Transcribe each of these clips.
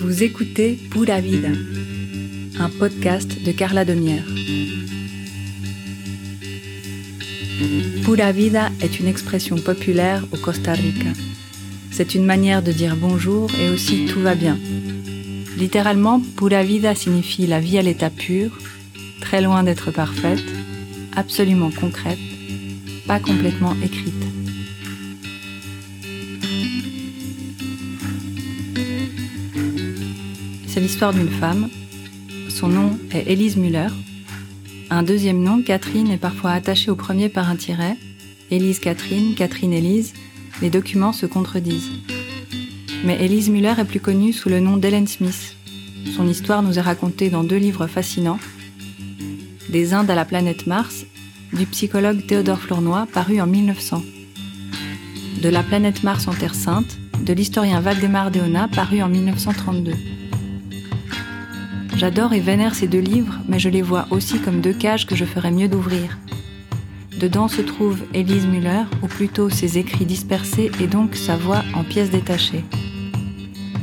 Vous écoutez Pura Vida, un podcast de Carla Demière. Pura Vida est une expression populaire au Costa Rica. C'est une manière de dire bonjour et aussi tout va bien. Littéralement, Pura Vida signifie la vie à l'état pur, très loin d'être parfaite, absolument concrète, pas complètement écrite. L'histoire d'une femme. Son nom est Elise Muller. Un deuxième nom, Catherine, est parfois attaché au premier par un tiret. Élise Catherine, Catherine Élise, les documents se contredisent. Mais Elise Muller est plus connue sous le nom d'Helen Smith. Son histoire nous est racontée dans deux livres fascinants. Des Indes à la planète Mars, du psychologue Théodore Flournoy, paru en 1900. De la planète Mars en Terre Sainte, de l'historien Valdemar Deona, paru en 1932. J'adore et vénère ces deux livres, mais je les vois aussi comme deux cages que je ferais mieux d'ouvrir. Dedans se trouve Elise Muller, ou plutôt ses écrits dispersés et donc sa voix en pièces détachées.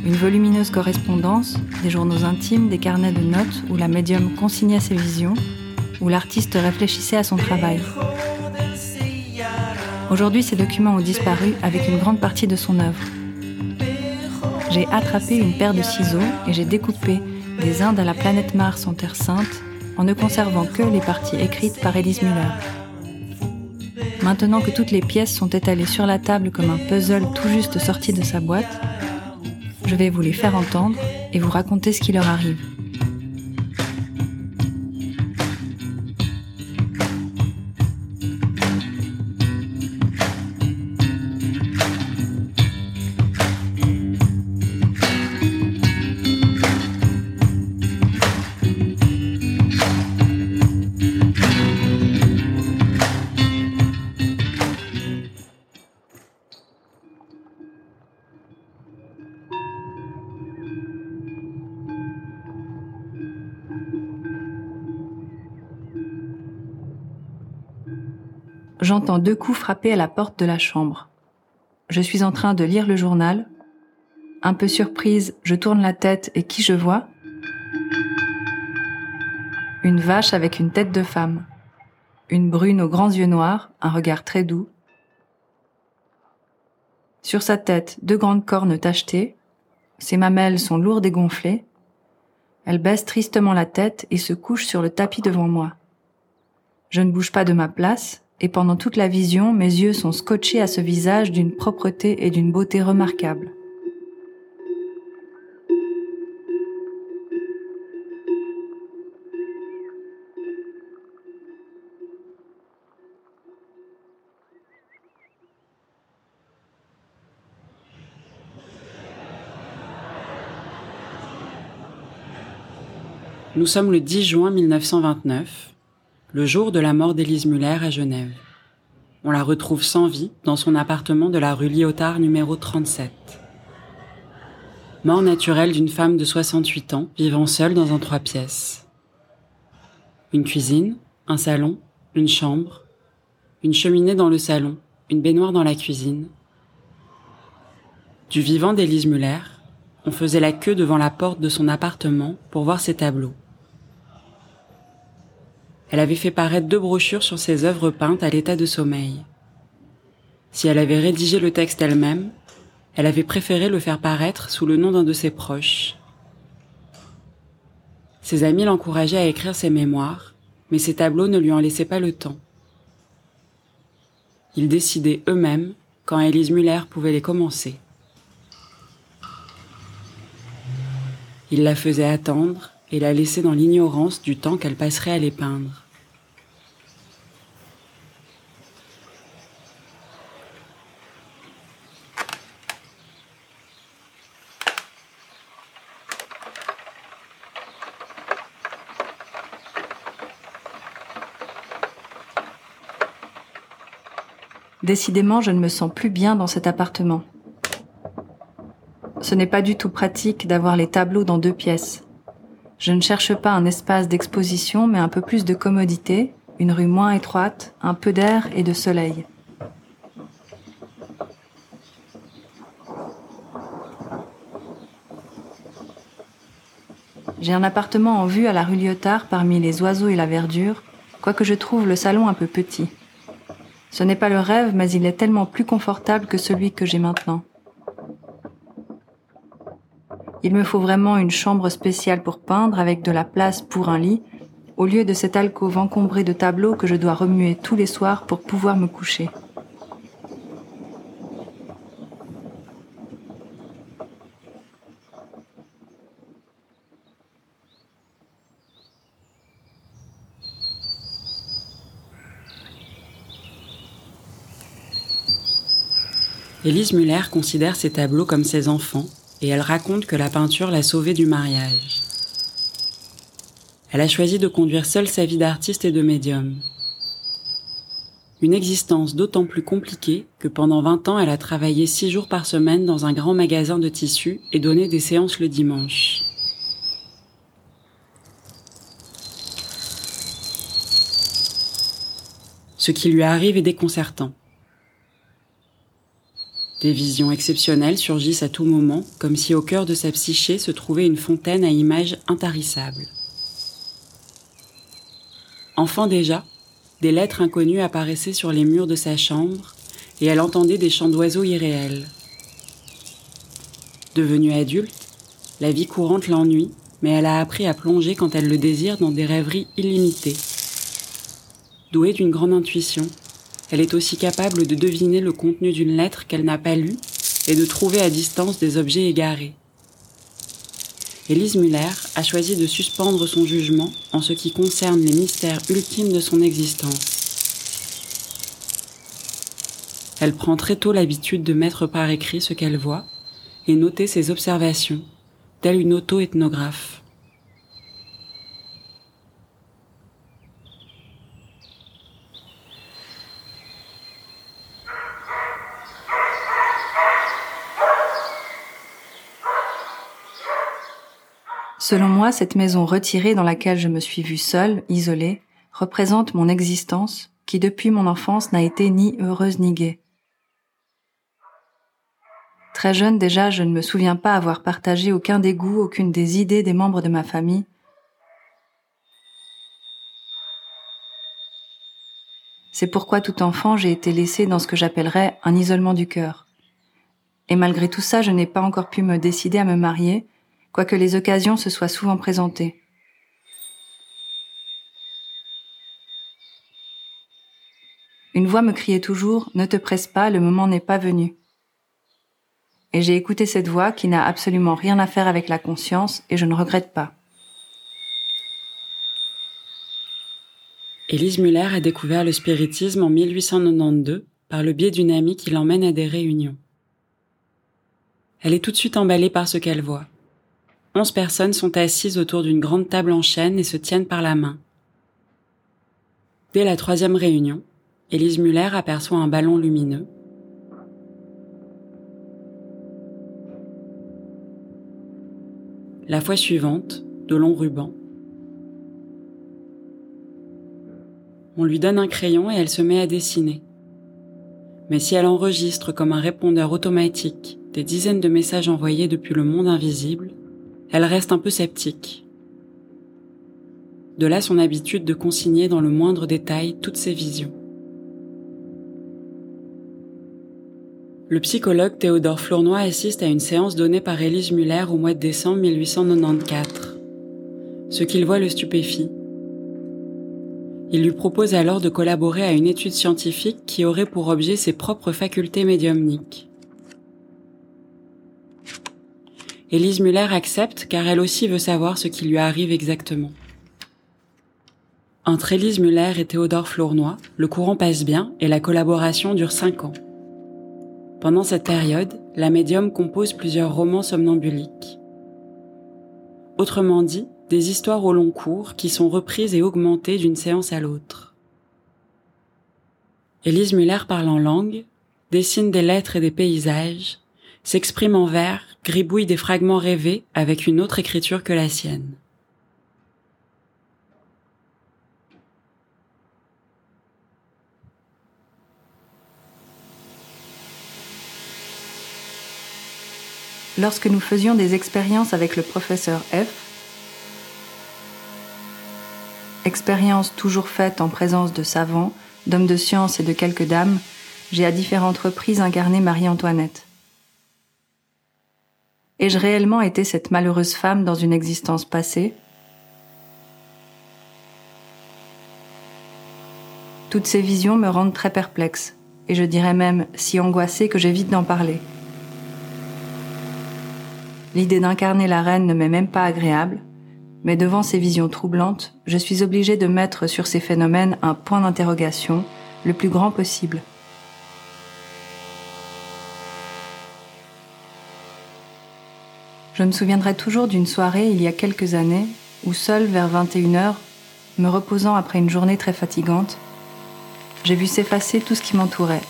Une volumineuse correspondance, des journaux intimes, des carnets de notes où la médium consignait ses visions, où l'artiste réfléchissait à son travail. Aujourd'hui, ces documents ont disparu avec une grande partie de son œuvre. J'ai attrapé une paire de ciseaux et j'ai découpé des Indes à la planète Mars en Terre Sainte en ne conservant que les parties écrites par Elise Muller. Maintenant que toutes les pièces sont étalées sur la table comme un puzzle tout juste sorti de sa boîte, je vais vous les faire entendre et vous raconter ce qui leur arrive. J'entends deux coups frapper à la porte de la chambre. Je suis en train de lire le journal. Un peu surprise, je tourne la tête et qui je vois? Une vache avec une tête de femme. Une brune aux grands yeux noirs, un regard très doux. Sur sa tête, deux grandes cornes tachetées. Ses mamelles sont lourdes et gonflées. Elle baisse tristement la tête et se couche sur le tapis devant moi. Je ne bouge pas de ma place, et pendant toute la vision, mes yeux sont scotchés à ce visage d'une propreté et d'une beauté remarquables. Nous sommes le 10 juin 1929 le jour de la mort d'Élise Muller à Genève. On la retrouve sans vie dans son appartement de la rue Lyotard numéro 37. Mort naturelle d'une femme de 68 ans vivant seule dans un trois pièces. Une cuisine, un salon, une chambre, une cheminée dans le salon, une baignoire dans la cuisine. Du vivant d'Élise Muller, on faisait la queue devant la porte de son appartement pour voir ses tableaux. Elle avait fait paraître deux brochures sur ses œuvres peintes à l'état de sommeil. Si elle avait rédigé le texte elle-même, elle avait préféré le faire paraître sous le nom d'un de ses proches. Ses amis l'encourageaient à écrire ses mémoires, mais ses tableaux ne lui en laissaient pas le temps. Ils décidaient eux-mêmes quand Elise Muller pouvait les commencer. Il la faisait attendre et la laissait dans l'ignorance du temps qu'elle passerait à les peindre. Décidément, je ne me sens plus bien dans cet appartement. Ce n'est pas du tout pratique d'avoir les tableaux dans deux pièces. Je ne cherche pas un espace d'exposition, mais un peu plus de commodité, une rue moins étroite, un peu d'air et de soleil. J'ai un appartement en vue à la rue Lyotard parmi les oiseaux et la verdure, quoique je trouve le salon un peu petit. Ce n'est pas le rêve, mais il est tellement plus confortable que celui que j'ai maintenant. Il me faut vraiment une chambre spéciale pour peindre avec de la place pour un lit, au lieu de cette alcôve encombrée de tableaux que je dois remuer tous les soirs pour pouvoir me coucher. Élise Muller considère ses tableaux comme ses enfants et elle raconte que la peinture l'a sauvée du mariage. Elle a choisi de conduire seule sa vie d'artiste et de médium. Une existence d'autant plus compliquée que pendant 20 ans, elle a travaillé 6 jours par semaine dans un grand magasin de tissus et donné des séances le dimanche. Ce qui lui arrive est déconcertant. Des visions exceptionnelles surgissent à tout moment, comme si au cœur de sa psyché se trouvait une fontaine à images intarissables. Enfant déjà, des lettres inconnues apparaissaient sur les murs de sa chambre et elle entendait des chants d'oiseaux irréels. Devenue adulte, la vie courante l'ennuie, mais elle a appris à plonger quand elle le désire dans des rêveries illimitées. Douée d'une grande intuition, elle est aussi capable de deviner le contenu d'une lettre qu'elle n'a pas lue et de trouver à distance des objets égarés. Élise Muller a choisi de suspendre son jugement en ce qui concerne les mystères ultimes de son existence. Elle prend très tôt l'habitude de mettre par écrit ce qu'elle voit et noter ses observations, telle une auto-ethnographe. Selon moi, cette maison retirée dans laquelle je me suis vue seule, isolée, représente mon existence qui depuis mon enfance n'a été ni heureuse ni gaie. Très jeune déjà, je ne me souviens pas avoir partagé aucun dégoût, aucune des idées des membres de ma famille. C'est pourquoi tout enfant, j'ai été laissée dans ce que j'appellerais un isolement du cœur. Et malgré tout ça, je n'ai pas encore pu me décider à me marier, quoique les occasions se soient souvent présentées. Une voix me criait toujours ⁇ Ne te presse pas, le moment n'est pas venu ⁇ Et j'ai écouté cette voix qui n'a absolument rien à faire avec la conscience et je ne regrette pas. Élise Muller a découvert le spiritisme en 1892 par le biais d'une amie qui l'emmène à des réunions. Elle est tout de suite emballée par ce qu'elle voit. Onze personnes sont assises autour d'une grande table en chêne et se tiennent par la main. Dès la troisième réunion, Élise Muller aperçoit un ballon lumineux. La fois suivante, de longs rubans. On lui donne un crayon et elle se met à dessiner. Mais si elle enregistre comme un répondeur automatique des dizaines de messages envoyés depuis le monde invisible, elle reste un peu sceptique. De là son habitude de consigner dans le moindre détail toutes ses visions. Le psychologue Théodore Flournoy assiste à une séance donnée par Élise Muller au mois de décembre 1894. Ce qu'il voit le stupéfie. Il lui propose alors de collaborer à une étude scientifique qui aurait pour objet ses propres facultés médiumniques. Élise Muller accepte car elle aussi veut savoir ce qui lui arrive exactement. Entre Élise Muller et Théodore Flournoy, le courant passe bien et la collaboration dure cinq ans. Pendant cette période, la médium compose plusieurs romans somnambuliques. Autrement dit, des histoires au long cours qui sont reprises et augmentées d'une séance à l'autre. Élise Muller parle en langue, dessine des lettres et des paysages, s'exprime en vers, gribouille des fragments rêvés avec une autre écriture que la sienne. Lorsque nous faisions des expériences avec le professeur F, expérience toujours faite en présence de savants, d'hommes de science et de quelques dames, j'ai à différentes reprises incarné Marie-Antoinette. Ai-je réellement été cette malheureuse femme dans une existence passée? Toutes ces visions me rendent très perplexe, et je dirais même si angoissée que j'évite d'en parler. L'idée d'incarner la reine ne m'est même pas agréable, mais devant ces visions troublantes, je suis obligée de mettre sur ces phénomènes un point d'interrogation le plus grand possible. Je me souviendrai toujours d'une soirée il y a quelques années où seule vers 21h, me reposant après une journée très fatigante, j'ai vu s'effacer tout ce qui m'entourait.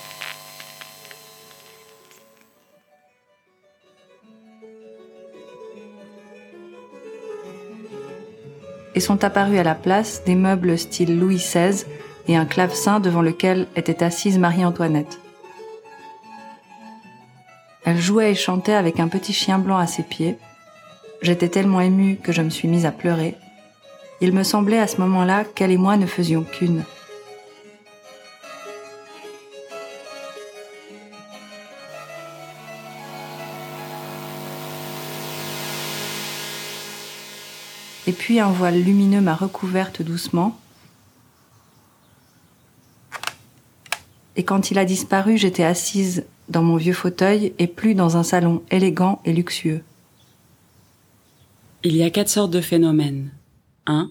Et sont apparus à la place des meubles style Louis XVI et un clavecin devant lequel était assise Marie-Antoinette. Elle jouait et chantait avec un petit chien blanc à ses pieds. J'étais tellement émue que je me suis mise à pleurer. Il me semblait à ce moment-là qu'elle et moi ne faisions qu'une. et puis un voile lumineux m'a recouverte doucement. Et quand il a disparu, j'étais assise dans mon vieux fauteuil et plus dans un salon élégant et luxueux. Il y a quatre sortes de phénomènes. 1.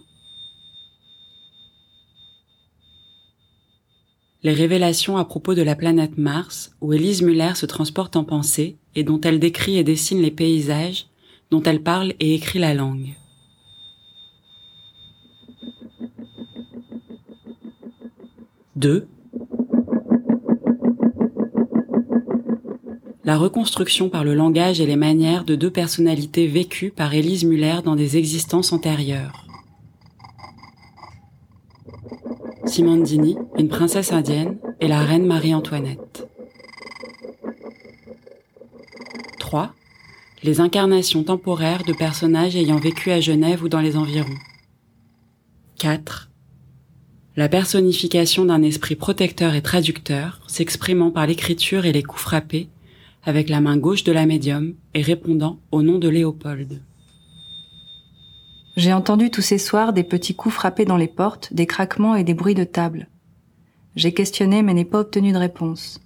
Les révélations à propos de la planète Mars, où Elise Muller se transporte en pensée et dont elle décrit et dessine les paysages, dont elle parle et écrit la langue. 2. La reconstruction par le langage et les manières de deux personnalités vécues par Élise Muller dans des existences antérieures. Simondini, une princesse indienne, et la reine Marie-Antoinette. 3. Les incarnations temporaires de personnages ayant vécu à Genève ou dans les environs. 4 la personnification d'un esprit protecteur et traducteur, s'exprimant par l'écriture et les coups frappés, avec la main gauche de la médium et répondant au nom de Léopold. J'ai entendu tous ces soirs des petits coups frappés dans les portes, des craquements et des bruits de table. J'ai questionné mais n'ai pas obtenu de réponse.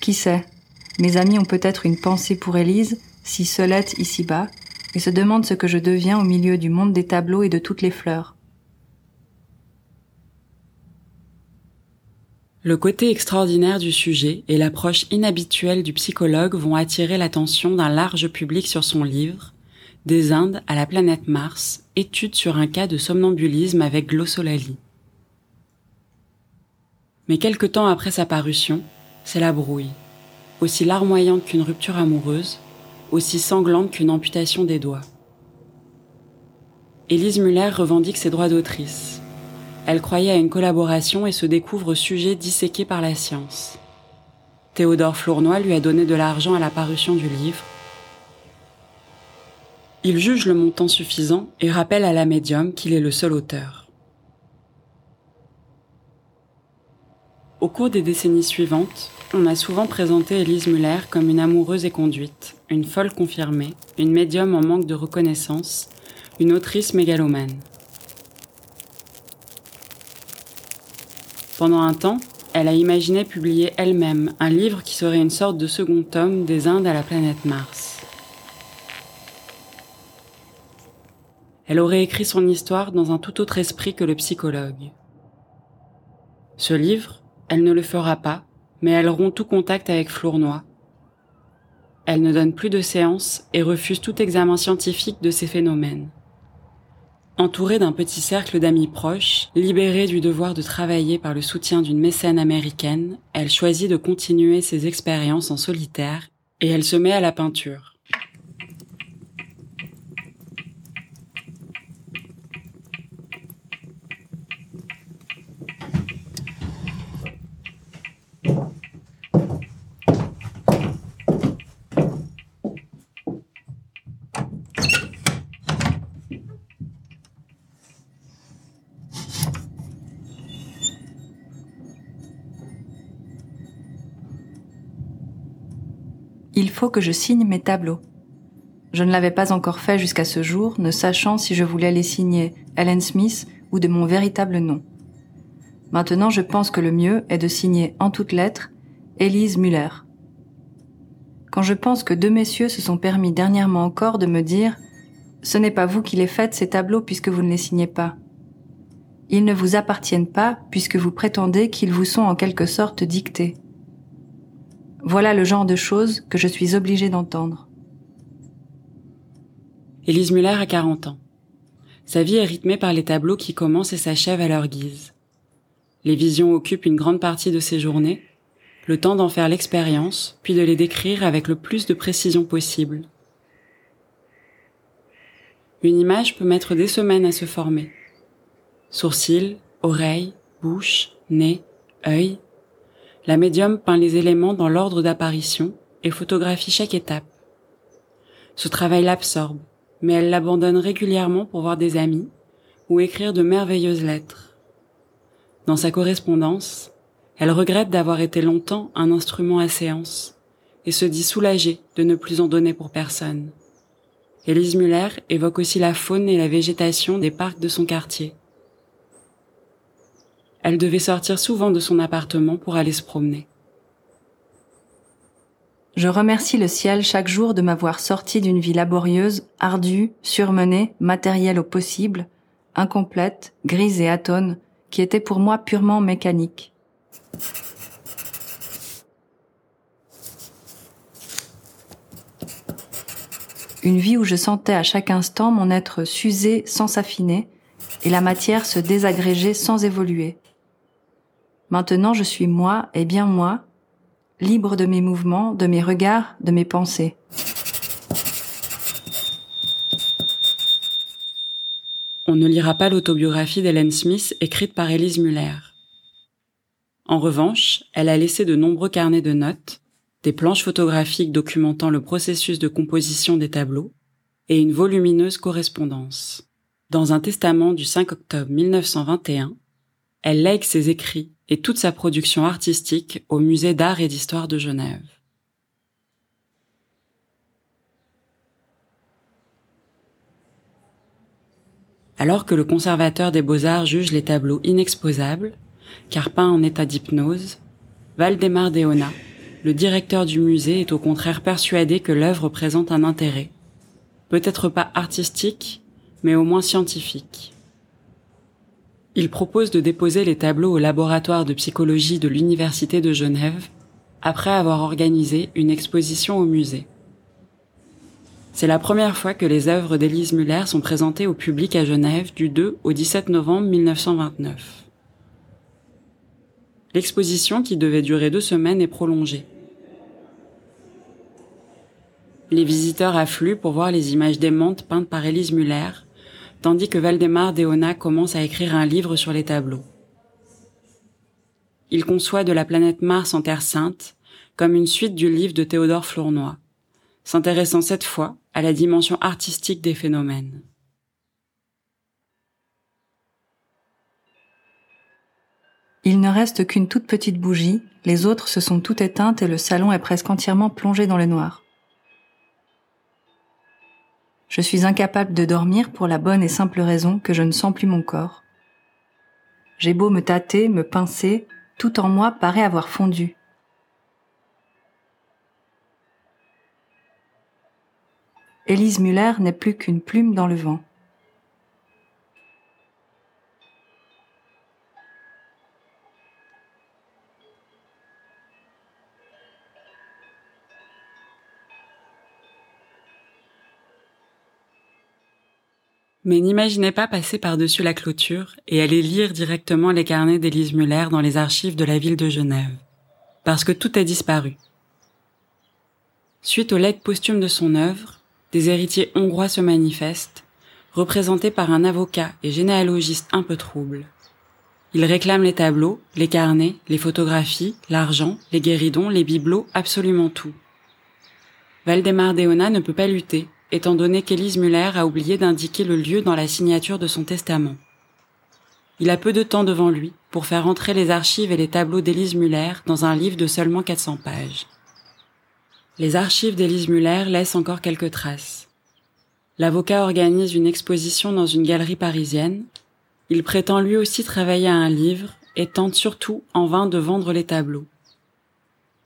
Qui sait? Mes amis ont peut-être une pensée pour Élise, si seulette ici-bas, et se demandent ce que je deviens au milieu du monde des tableaux et de toutes les fleurs. Le côté extraordinaire du sujet et l'approche inhabituelle du psychologue vont attirer l'attention d'un large public sur son livre Des Indes à la planète Mars, étude sur un cas de somnambulisme avec glossolalie. Mais quelque temps après sa parution, c'est la brouille, aussi larmoyante qu'une rupture amoureuse, aussi sanglante qu'une amputation des doigts. Élise Muller revendique ses droits d'autrice. Elle croyait à une collaboration et se découvre sujet disséqué par la science. Théodore Flournoy lui a donné de l'argent à la parution du livre. Il juge le montant suffisant et rappelle à la médium qu'il est le seul auteur. Au cours des décennies suivantes, on a souvent présenté Elise Muller comme une amoureuse et conduite, une folle confirmée, une médium en manque de reconnaissance, une autrice mégalomane. Pendant un temps, elle a imaginé publier elle-même un livre qui serait une sorte de second tome des Indes à la planète Mars. Elle aurait écrit son histoire dans un tout autre esprit que le psychologue. Ce livre, elle ne le fera pas, mais elle rompt tout contact avec Flournoy. Elle ne donne plus de séances et refuse tout examen scientifique de ces phénomènes. Entourée d'un petit cercle d'amis proches, libérée du devoir de travailler par le soutien d'une mécène américaine, elle choisit de continuer ses expériences en solitaire et elle se met à la peinture. Que je signe mes tableaux. Je ne l'avais pas encore fait jusqu'à ce jour, ne sachant si je voulais les signer Ellen Smith ou de mon véritable nom. Maintenant, je pense que le mieux est de signer en toutes lettres Elise Muller. Quand je pense que deux messieurs se sont permis dernièrement encore de me dire Ce n'est pas vous qui les faites ces tableaux puisque vous ne les signez pas. Ils ne vous appartiennent pas puisque vous prétendez qu'ils vous sont en quelque sorte dictés. Voilà le genre de choses que je suis obligée d'entendre. Élise Muller a 40 ans. Sa vie est rythmée par les tableaux qui commencent et s'achèvent à leur guise. Les visions occupent une grande partie de ses journées, le temps d'en faire l'expérience, puis de les décrire avec le plus de précision possible. Une image peut mettre des semaines à se former. Sourcils, oreilles, bouche, nez, œil. La médium peint les éléments dans l'ordre d'apparition et photographie chaque étape. Ce travail l'absorbe, mais elle l'abandonne régulièrement pour voir des amis ou écrire de merveilleuses lettres. Dans sa correspondance, elle regrette d'avoir été longtemps un instrument à séance et se dit soulagée de ne plus en donner pour personne. Elise Muller évoque aussi la faune et la végétation des parcs de son quartier. Elle devait sortir souvent de son appartement pour aller se promener. Je remercie le ciel chaque jour de m'avoir sorti d'une vie laborieuse, ardue, surmenée, matérielle au possible, incomplète, grise et atone, qui était pour moi purement mécanique. Une vie où je sentais à chaque instant mon être s'user sans s'affiner et la matière se désagréger sans évoluer. Maintenant je suis moi et bien moi, libre de mes mouvements, de mes regards, de mes pensées. On ne lira pas l'autobiographie d'Hélène Smith écrite par Elise Muller. En revanche, elle a laissé de nombreux carnets de notes, des planches photographiques documentant le processus de composition des tableaux et une volumineuse correspondance. Dans un testament du 5 octobre 1921, elle lègue ses écrits et toute sa production artistique au Musée d'art et d'histoire de Genève. Alors que le conservateur des beaux-arts juge les tableaux inexposables, car peint en état d'hypnose, Valdemar Deona, le directeur du musée, est au contraire persuadé que l'œuvre présente un intérêt, peut-être pas artistique, mais au moins scientifique. Il propose de déposer les tableaux au laboratoire de psychologie de l'Université de Genève, après avoir organisé une exposition au musée. C'est la première fois que les œuvres d'Élise Muller sont présentées au public à Genève du 2 au 17 novembre 1929. L'exposition, qui devait durer deux semaines, est prolongée. Les visiteurs affluent pour voir les images démentes peintes par Élise Muller, tandis que Valdemar Deona commence à écrire un livre sur les tableaux. Il conçoit de la planète Mars en Terre Sainte comme une suite du livre de Théodore Flournoy, s'intéressant cette fois à la dimension artistique des phénomènes. Il ne reste qu'une toute petite bougie, les autres se sont toutes éteintes et le salon est presque entièrement plongé dans le noir. Je suis incapable de dormir pour la bonne et simple raison que je ne sens plus mon corps. J'ai beau me tâter, me pincer, tout en moi paraît avoir fondu. Élise Muller n'est plus qu'une plume dans le vent. Mais n'imaginez pas passer par-dessus la clôture et aller lire directement les carnets d'Élise Muller dans les archives de la ville de Genève. Parce que tout a disparu. Suite au legs posthume de son œuvre, des héritiers hongrois se manifestent, représentés par un avocat et généalogiste un peu trouble. Ils réclament les tableaux, les carnets, les photographies, l'argent, les guéridons, les bibelots, absolument tout. Valdemar Deona ne peut pas lutter, étant donné qu'Élise Muller a oublié d'indiquer le lieu dans la signature de son testament. Il a peu de temps devant lui pour faire entrer les archives et les tableaux d'Élise Muller dans un livre de seulement 400 pages. Les archives d'Élise Muller laissent encore quelques traces. L'avocat organise une exposition dans une galerie parisienne. Il prétend lui aussi travailler à un livre et tente surtout en vain de vendre les tableaux.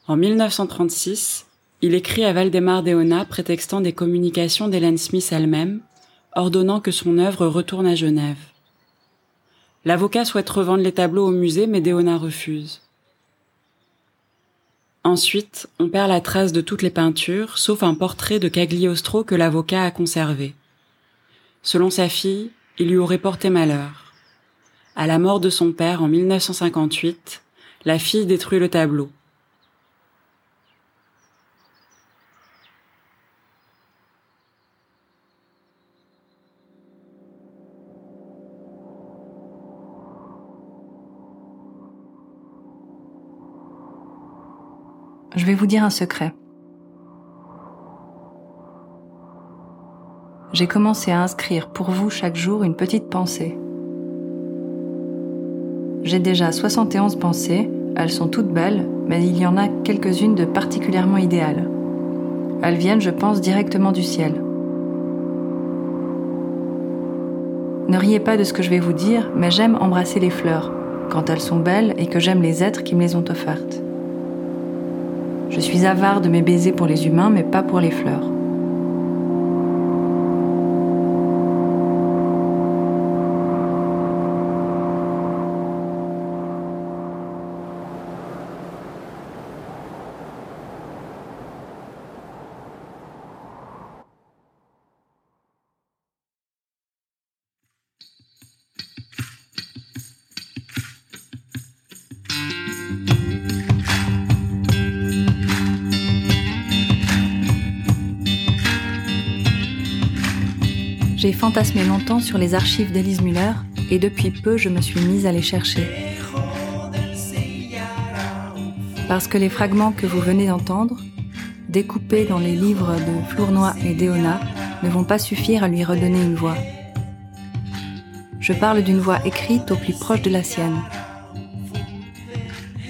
En 1936, il écrit à Valdemar Deona prétextant des communications d'Hélène Smith elle-même, ordonnant que son œuvre retourne à Genève. L'avocat souhaite revendre les tableaux au musée, mais Deona refuse. Ensuite, on perd la trace de toutes les peintures, sauf un portrait de Cagliostro que l'avocat a conservé. Selon sa fille, il lui aurait porté malheur. À la mort de son père en 1958, la fille détruit le tableau. Vais vous dire un secret. J'ai commencé à inscrire pour vous chaque jour une petite pensée. J'ai déjà 71 pensées, elles sont toutes belles, mais il y en a quelques-unes de particulièrement idéales. Elles viennent, je pense, directement du ciel. Ne riez pas de ce que je vais vous dire, mais j'aime embrasser les fleurs, quand elles sont belles et que j'aime les êtres qui me les ont offertes. Je suis avare de mes baisers pour les humains, mais pas pour les fleurs. J'ai fantasmé longtemps sur les archives d'Elise Muller et depuis peu je me suis mise à les chercher. Parce que les fragments que vous venez d'entendre, découpés dans les livres de Flournoy et d'Eona, ne vont pas suffire à lui redonner une voix. Je parle d'une voix écrite au plus proche de la sienne.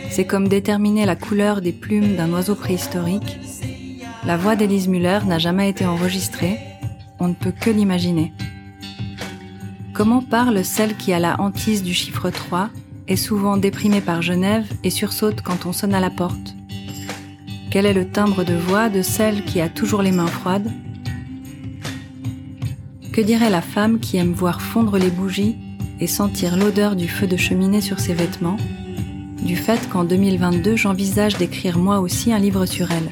C'est comme déterminer la couleur des plumes d'un oiseau préhistorique. La voix d'Elise Muller n'a jamais été enregistrée, on ne peut que l'imaginer. Comment parle celle qui a la hantise du chiffre 3, est souvent déprimée par Genève et sursaute quand on sonne à la porte? Quel est le timbre de voix de celle qui a toujours les mains froides? Que dirait la femme qui aime voir fondre les bougies et sentir l'odeur du feu de cheminée sur ses vêtements, du fait qu'en 2022 j'envisage d'écrire moi aussi un livre sur elle